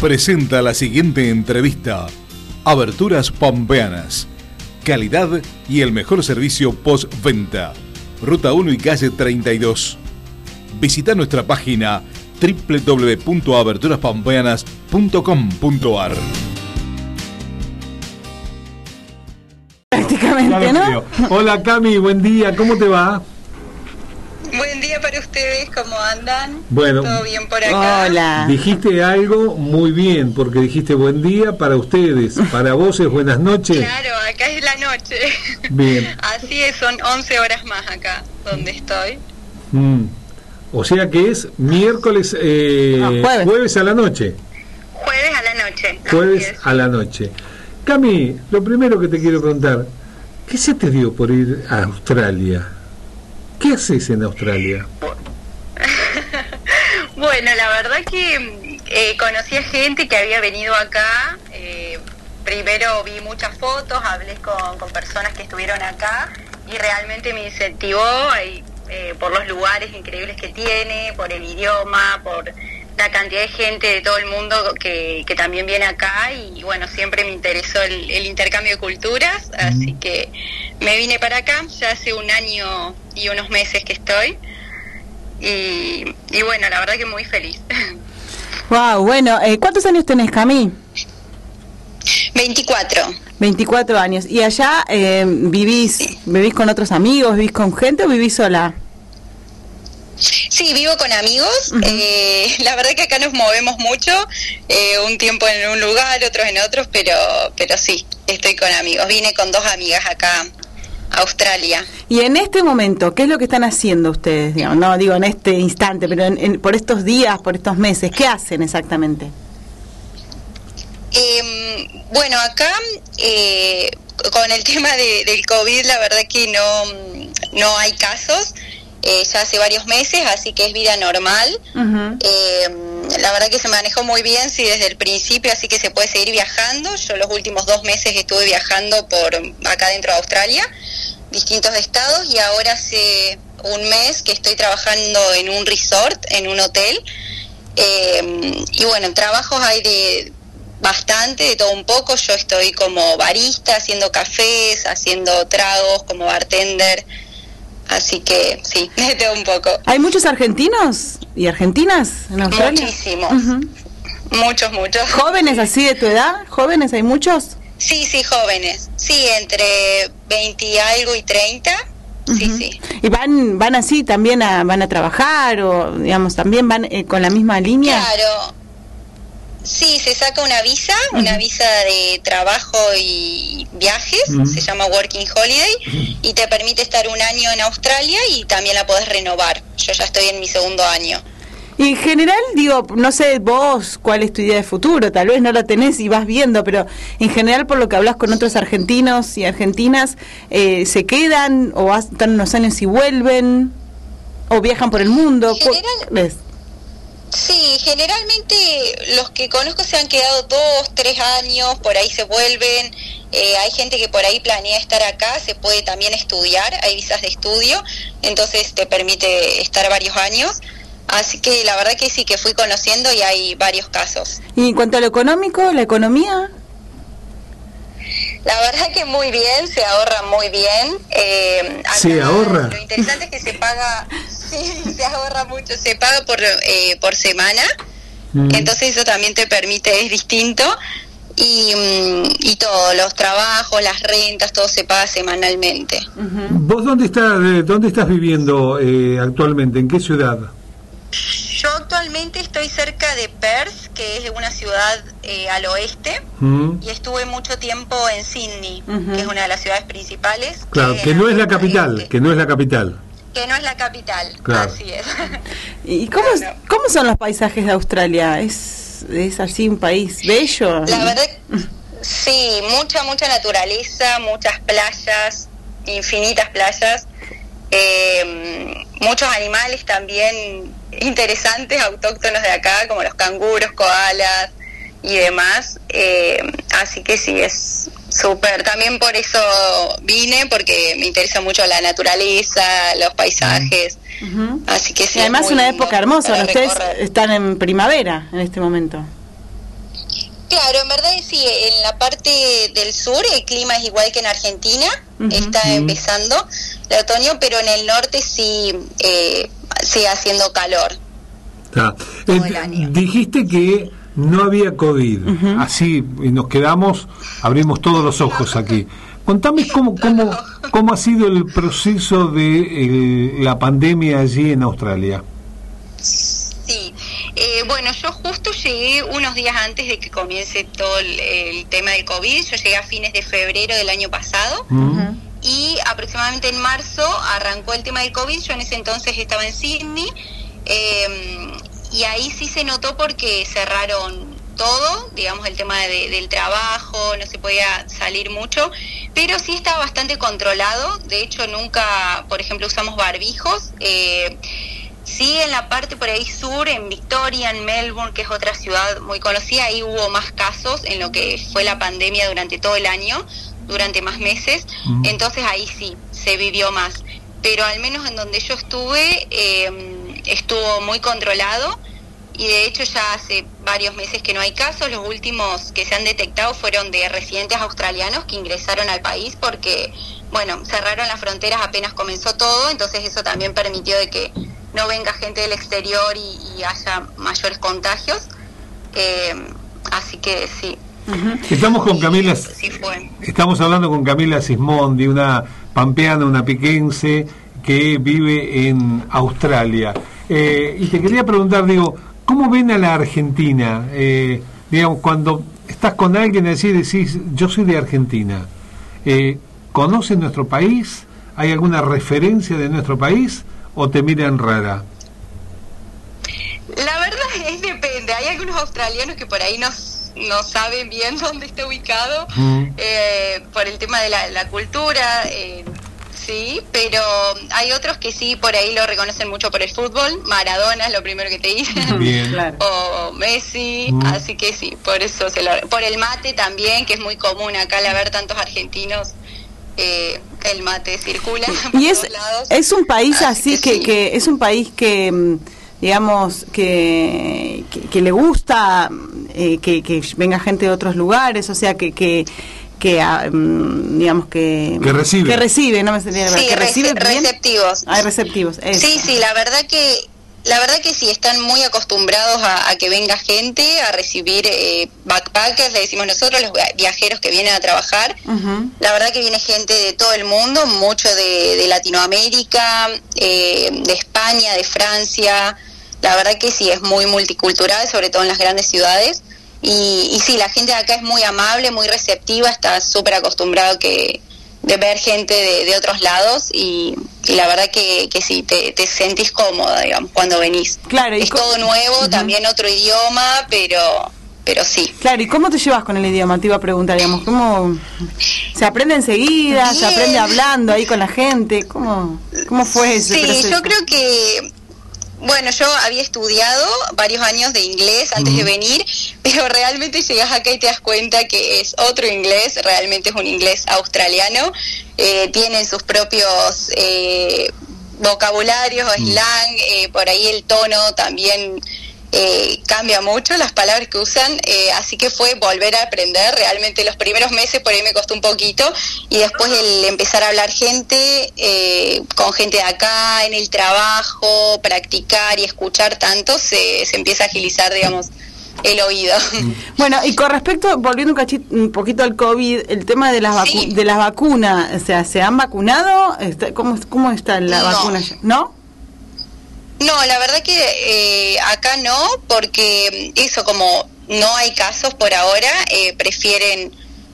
presenta la siguiente entrevista. Aberturas Pampeanas. Calidad y el mejor servicio postventa. Ruta 1 y calle 32. Visita nuestra página www.aberturaspampeanas.com.ar. Prácticamente, ¿no? Hola Cami, buen día, ¿cómo te va? Para ustedes, ¿cómo andan? Bueno. ¿Todo bien por acá? Hola. Dijiste algo muy bien, porque dijiste buen día para ustedes, para vos es buenas noches. Claro, acá es la noche. Bien. Así es, son 11 horas más acá donde estoy. Mm. O sea que es miércoles, eh, No, jueves. jueves a la noche. Jueves a la noche. Jueves es. a la noche. Cami, lo primero que te quiero preguntar, ¿qué se te dio por ir a Australia? ¿Qué haces en Australia? Bueno, la verdad que eh, conocí a gente que había venido acá. eh, primero vi muchas fotos, hablé con, personas que estuvieron acá y realmente me incentivó ahí, eh, por los lugares increíbles que tiene, por el idioma, por la cantidad de gente de todo el mundo que, que también viene acá y bueno, siempre me interesó el, el intercambio de culturas, así que me vine para acá, ya hace un año y unos meses que estoy. Y, y bueno, la verdad que muy feliz. Wow, bueno, eh, ¿cuántos años tenés, Cami? 24. 24 años. ¿Y allá eh, vivís, vivís con otros amigos, vivís con gente o vivís sola? Sí, vivo con amigos. Eh, la verdad que acá nos movemos mucho, eh, un tiempo en un lugar, otros en otros, pero, pero sí, estoy con amigos. Vine con dos amigas acá a Australia. Y en este momento, ¿qué es lo que están haciendo ustedes? Digamos, no digo en este instante, pero en- en- por estos días, por estos meses, ¿qué hacen exactamente? Eh, bueno, acá eh, con el tema de- del COVID, la verdad que no, no hay casos. Eh, ya hace varios meses, así que es vida normal. Eh, la verdad que se manejó muy bien, sí, desde el principio, así que se puede seguir viajando. Yo los últimos dos meses estuve viajando por acá dentro de Australia, distintos estados, y ahora hace un mes que estoy trabajando en un resort, en un hotel. Eh, y bueno, trabajos hay de bastante, de todo un poco. Yo estoy como barista, haciendo cafés, haciendo tragos, como bartender. Así que sí, de todo un poco. ¿Hay muchos argentinos y argentinas en Australia? Muchísimos. Muchos, muchos. ¿Jóvenes así de tu edad? ¿Jóvenes hay muchos? Sí, sí, jóvenes. Sí, entre 20 y algo y 30. Sí, sí. ¿Y van van así también a, van a trabajar o digamos también van eh, con la misma línea? Claro. Sí, se saca una visa, una visa de trabajo y viajes, se llama Working Holiday, y te permite estar un año en Australia y también la podés renovar. Yo ya estoy en mi segundo año. Y en general, digo, no sé vos cuál es tu idea de futuro, tal vez no la tenés y vas viendo, pero en general por lo que hablas con otros argentinos y argentinas, eh, ¿se quedan o están unos años y vuelven? ¿O viajan por el mundo? ¿Cu- General- ves? Sí, generalmente los que conozco se han quedado dos, tres años, por ahí se vuelven. Eh, hay gente que por ahí planea estar acá, se puede también estudiar, hay visas de estudio, entonces te permite estar varios años. Así que la verdad que sí que fui conociendo y hay varios casos. Y en cuanto a lo económico, la economía, La verdad que muy bien, se ahorra muy bien. Eh, acá ¿Se ahorra? Lo interesante es que se paga, sí, se ahorra mucho, se paga por, eh, por semana. Mm. Entonces eso también te permite, es distinto. Y, mm, y todo, los trabajos, las rentas, todo se paga semanalmente. ¿Vos dónde estás, eh, dónde estás viviendo eh, actualmente? ¿En qué ciudad? Yo actualmente estoy cerca de Perth, que es una ciudad eh, al oeste, Mm. y estuve mucho tiempo en Sydney, que es una de las ciudades principales. Claro, en que no es la capital, este. que no es la capital. Que no es la capital, Claro. así es. ¿y cómo, Claro. cómo son los paisajes de Australia? ¿Es, es así un país bello? La verdad, sí, mucha, mucha naturaleza, muchas playas, infinitas playas, eh, muchos animales también interesantes, autóctonos de acá, como los canguros, koalas y demás. eh, así que sí, es súper. También por eso vine, porque me interesa mucho la naturaleza, los paisajes. Así que sí. Y además es una época hermosa, ¿no? ustedes están en primavera en este momento. Claro, en verdad sí, en la parte del sur el clima es igual que en Argentina, está empezando el otoño, pero en el norte sí eh, sigue haciendo calor. Eh, dijiste que no había COVID, así y nos quedamos, abrimos todos los ojos aquí. Contame cómo, cómo, cómo ha sido el proceso de la pandemia allí en Australia. Sí, eh, bueno, yo justo llegué unos días antes de que comience todo el, tema del COVID, yo llegué a fines de febrero del año pasado. Y aproximadamente en marzo arrancó el tema del COVID, yo en ese entonces estaba en Sydney, em, y ahí sí se notó porque cerraron todo, digamos, el tema del trabajo, no se podía salir mucho, pero sí estaba bastante controlado. De hecho, nunca, por ejemplo, usamos barbijos. Eh, sí, en la parte por ahí sur, en Victoria, en Melbourne, que es otra ciudad muy conocida, ahí hubo más casos en lo que fue la pandemia durante todo el año, durante más meses. Entonces ahí sí, se vivió más. Pero al menos en donde yo estuve, eh, estuvo muy controlado y de hecho ya hace varios meses que no hay casos. Los últimos que se han detectado fueron de residentes australianos que ingresaron al país porque, bueno, cerraron las fronteras apenas comenzó todo, entonces eso también permitió de que no venga gente del exterior y, haya mayores contagios. Eh, así que sí. Estamos con Camila. Estamos hablando con Camila Sismondi, una pampeana, una piquense que vive en Australia. Eh, y te quería preguntar, digo, ¿Cómo ven a la Argentina? Eh, digamos, cuando estás con alguien y decís, yo soy de Argentina, eh, ¿conocen nuestro país? ¿Hay alguna referencia de nuestro país o te miran rara? La verdad es depende. Hay algunos australianos que por ahí no, no saben bien dónde está ubicado eh, por el tema de la, la cultura. Eh, sí, pero hay otros que sí, por ahí lo reconocen mucho por el fútbol. Maradona es lo primero que te dicen. O Messi, mm. así que sí, por eso se lo... Por el mate también, que es muy común acá al haber tantos argentinos. Eh, el mate circula. Y es, es un país así, que, que, es un país que mm, digamos, que, que, le gusta eh, que, que venga gente de otros lugares, o sea, que, que, que ah, mm, digamos que que recibe. que recibe no me sí, que recibe receptivos. Hay receptivos sí sí la verdad que la verdad que sí están muy acostumbrados a, que venga gente a recibir eh, backpackers le decimos nosotros los viajeros que vienen a trabajar. La verdad que viene gente de todo el mundo mucho de, Latinoamérica eh, de España de Francia. La verdad que sí es muy multicultural sobre todo en las grandes ciudades y, y sí, la gente de acá es muy amable, muy receptiva, está súper acostumbrado que, de ver gente de, otros lados y, la verdad que, que sí, te, te, sentís cómoda, digamos, cuando venís. Claro, es todo nuevo, también otro idioma, pero pero sí. Claro, ¿y cómo te llevas con el idioma? Te iba a preguntar, digamos, ¿cómo se aprende enseguida? ¿Se aprende hablando ahí con la gente? ¿Cómo, cómo fue eso? Sí, yo creo que bueno, yo había estudiado varios años de inglés antes de venir, pero realmente llegas acá y te das cuenta que es otro inglés, realmente es un inglés australiano, eh, tienen sus propios eh, vocabularios, mm. slang, eh, por ahí el tono también eh, cambia mucho las palabras que usan, eh, así que fue volver a aprender. Realmente los primeros meses por ahí me costó un poquito y después el empezar a hablar gente, eh, con gente de acá, en el trabajo, practicar y escuchar tanto, se, se empieza a agilizar, digamos, el oído. Bueno, y con respecto, volviendo un, poquito al COVID, el tema de las, de las vacunas, o sea, ¿se han vacunado? ¿Cómo, cómo está la vacuna? ¿No? No, la verdad que eh, acá no, porque eso como no hay casos por ahora, eh, prefieren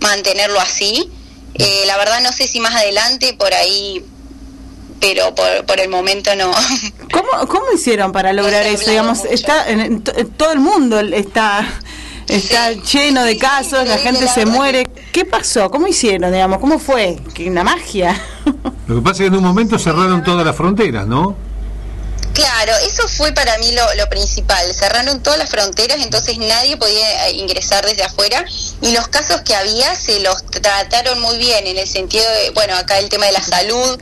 mantenerlo así. Eh, la verdad no sé si más adelante por ahí, pero por, por el momento no. ¿Cómo, cómo hicieron para lograr eso? Digamos, está en, todo el mundo está está lleno de casos, la gente se muere. ¿Qué pasó? ¿Cómo hicieron, digamos? ¿Cómo fue? ¿Qué una magia? Lo que pasa es que en un momento cerraron todas las fronteras, ¿no? Claro, eso fue para mí lo, principal. Cerraron todas las fronteras, entonces nadie podía eh, ingresar desde afuera y los casos que había se los trataron muy bien en el sentido de, bueno, acá el tema de la salud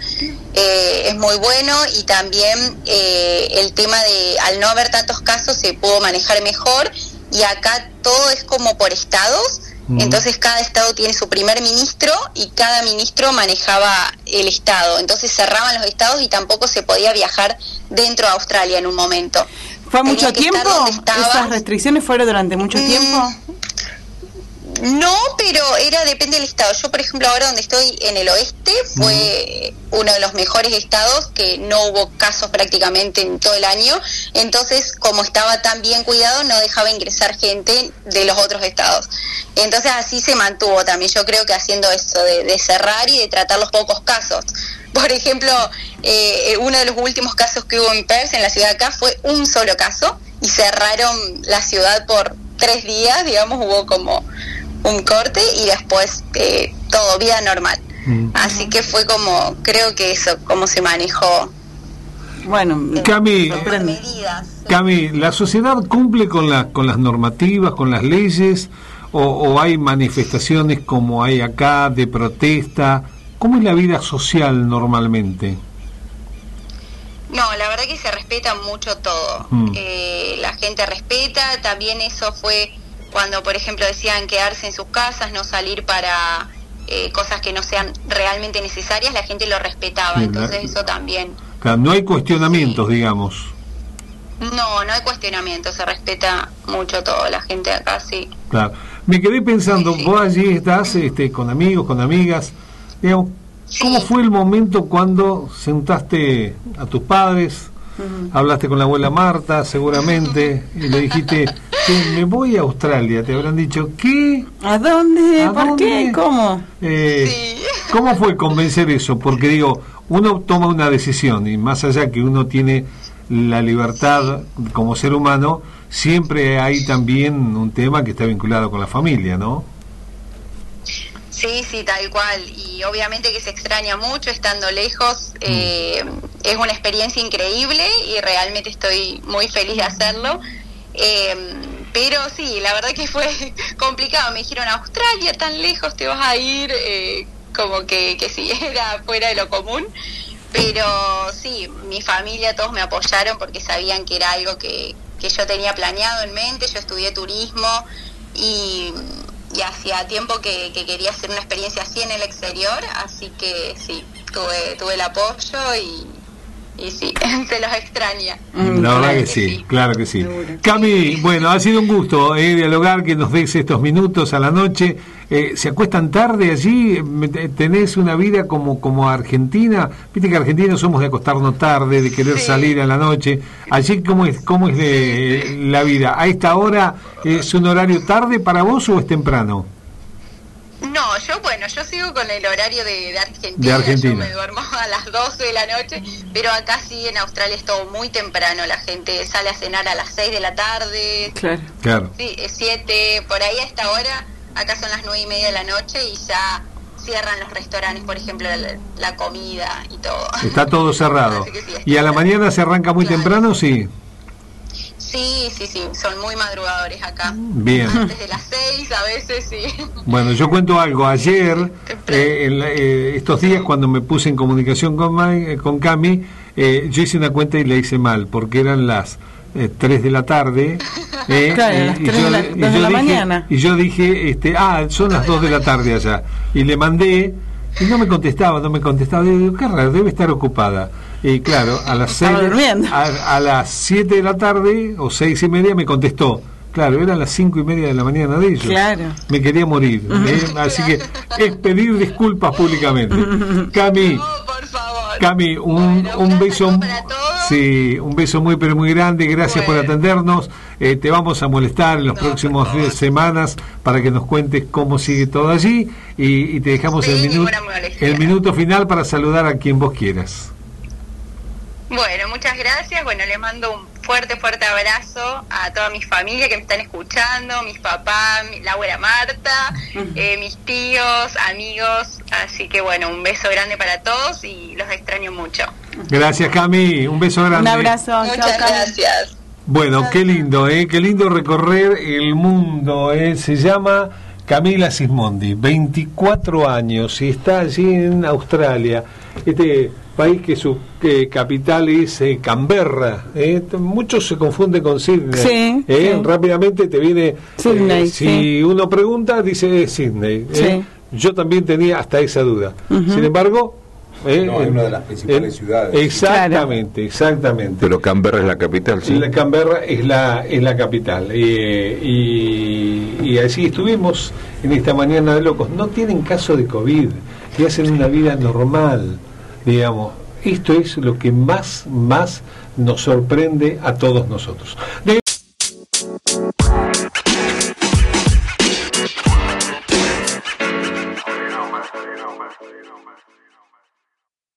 eh, es muy bueno y también eh, el tema de, al no haber tantos casos, se pudo manejar mejor y acá todo es como por estados, entonces cada estado tiene su primer ministro y cada ministro manejaba el estado, entonces cerraban los estados y tampoco se podía viajar dentro de Australia en un momento. ¿Fue mucho tiempo? ¿Esas restricciones fueron durante mucho mm, tiempo? No, pero era depende del estado. Yo, por ejemplo, ahora donde estoy en el oeste, fue uno de los mejores estados que no hubo casos prácticamente en todo el año. Entonces, como estaba tan bien cuidado, no dejaba ingresar gente de los otros estados. Entonces, así se mantuvo también. Yo creo que haciendo eso de, cerrar y de tratar los pocos casos. Por ejemplo, eh, uno de los últimos casos que hubo en Perth, en la ciudad de acá, fue un solo caso y cerraron la ciudad por tres días, digamos, hubo como un corte y después eh, todo vida normal. Mm. Así que fue como, creo que eso, cómo se manejó. Bueno, Cami, Cami, ¿la sociedad cumple con, la, con las normativas, con las leyes? O, hay manifestaciones como hay acá de protesta? ¿Cómo es la vida social normalmente? No, la verdad que se respeta mucho todo. Mm. Eh, la gente respeta, también eso fue cuando, por ejemplo, decían quedarse en sus casas, no salir para eh, cosas que no sean realmente necesarias, la gente lo respetaba. Entonces eso también. no hay cuestionamientos, digamos. No, no hay cuestionamientos, se respeta mucho todo, la gente acá sí. Claro. Me quedé pensando, vos allí estás este, con amigos, con amigas, digamos, ¿cómo fue el momento cuando sentaste a tus padres, hablaste con la abuela Marta, seguramente, y le dijiste, me voy a Australia, te habrán dicho, ¿qué? ¿A dónde? ¿Por qué? ¿Cómo? Eh, ¿Cómo fue convencer eso? Porque digo, uno toma una decisión y más allá que uno tiene la libertad como ser humano, siempre hay también un tema que está vinculado con la familia, ¿no? Sí, sí, tal cual. Y obviamente que se extraña mucho estando lejos. Mm. Eh, es una experiencia increíble y realmente estoy muy feliz de hacerlo. Eh, pero sí, la verdad que fue complicado. Me dijeron, Australia, tan lejos te vas a ir. Eh, como que, que sí, era fuera de lo común. Pero sí, mi familia, todos me apoyaron porque sabían que era algo que, que yo tenía planeado en mente. Yo estudié turismo y hacía tiempo que, quería hacer una experiencia así en el exterior, así que sí, tuve, tuve el apoyo y, y sí, se los extraña. Mm, la verdad que, sí, claro que sí. Cami, bueno, ha sido un gusto eh, dialogar, que nos des estos minutos a la noche. Eh, ¿Se acuestan tarde allí? ¿Tenés una vida como, como Argentina? Viste que argentinos somos de acostarnos tarde, de querer salir a la noche. ¿Allí cómo es, cómo es de, la vida? ¿A esta hora es un horario tarde para vos o es temprano? No, yo bueno, yo sigo con el horario de, Argentina. Yo me duermo a las 12 de la noche, pero acá sí en Australia es todo muy temprano. La gente sale a cenar a las 6 de la tarde. Claro. claro. Sí, 7, por ahí a esta hora. Acá son las 9 y media de la noche y ya cierran los restaurantes, por ejemplo, la, comida y todo. Está todo cerrado. ¿Y a la mañana se arranca muy temprano? Sí. Sí, sí, sí, son muy madrugadores acá. Bien. Desde las seis a veces, sí. Bueno, yo cuento algo. Ayer, eh, eh, estos días, cuando me puse en comunicación con, eh, con Cami, yo hice una cuenta y la hice mal, porque eran las 3 de la tarde. claro, las 3 de la, de la mañana. Y yo dije, este, ah, son las 2 de la tarde allá. Y le mandé, y no me contestaba, no me contestaba. Digo, qué raro, debe estar ocupada. Y claro, a las seis, a, las 7 de la tarde o seis y media me contestó. Claro, eran las cinco y media de la mañana de ellos. Claro. Me quería morir. ¿eh? Así que es pedir disculpas públicamente. Cami, Cami, un, un beso. Sí, un beso muy pero muy grande. Gracias por atendernos. Eh, te vamos a molestar en los próximos semanas para que nos cuentes cómo sigue todo allí y, te dejamos el minuto el minuto final para saludar a quien vos quieras. Bueno, muchas gracias. Bueno, les mando un fuerte, fuerte abrazo a toda mi familia que me están escuchando, mis papás, la abuela Marta, eh, mis tíos, amigos. Así que bueno, un beso grande para todos y los extraño mucho. Gracias, Cami. Un beso grande. Un abrazo. Muchas gracias. Bueno, qué lindo, ¿eh? Qué lindo recorrer el mundo, ¿eh? Se llama Camila Sismondi, 24 años y está allí en Australia, este país que su capital es eh, Canberra. Eh, muchos se confunden con Sydney. Eh, rápidamente te viene. Sydney, si uno pregunta, dice Sydney. Yo también tenía hasta esa duda. Sin embargo, es una de las principales ciudades. Exactamente, exactamente. Pero Canberra es la capital, sí. La Canberra es la, es la capital. y, y así estuvimos en esta mañana de locos. No tienen caso de COVID y hacen una vida normal, digamos. Esto es lo que más, más nos sorprende a todos nosotros.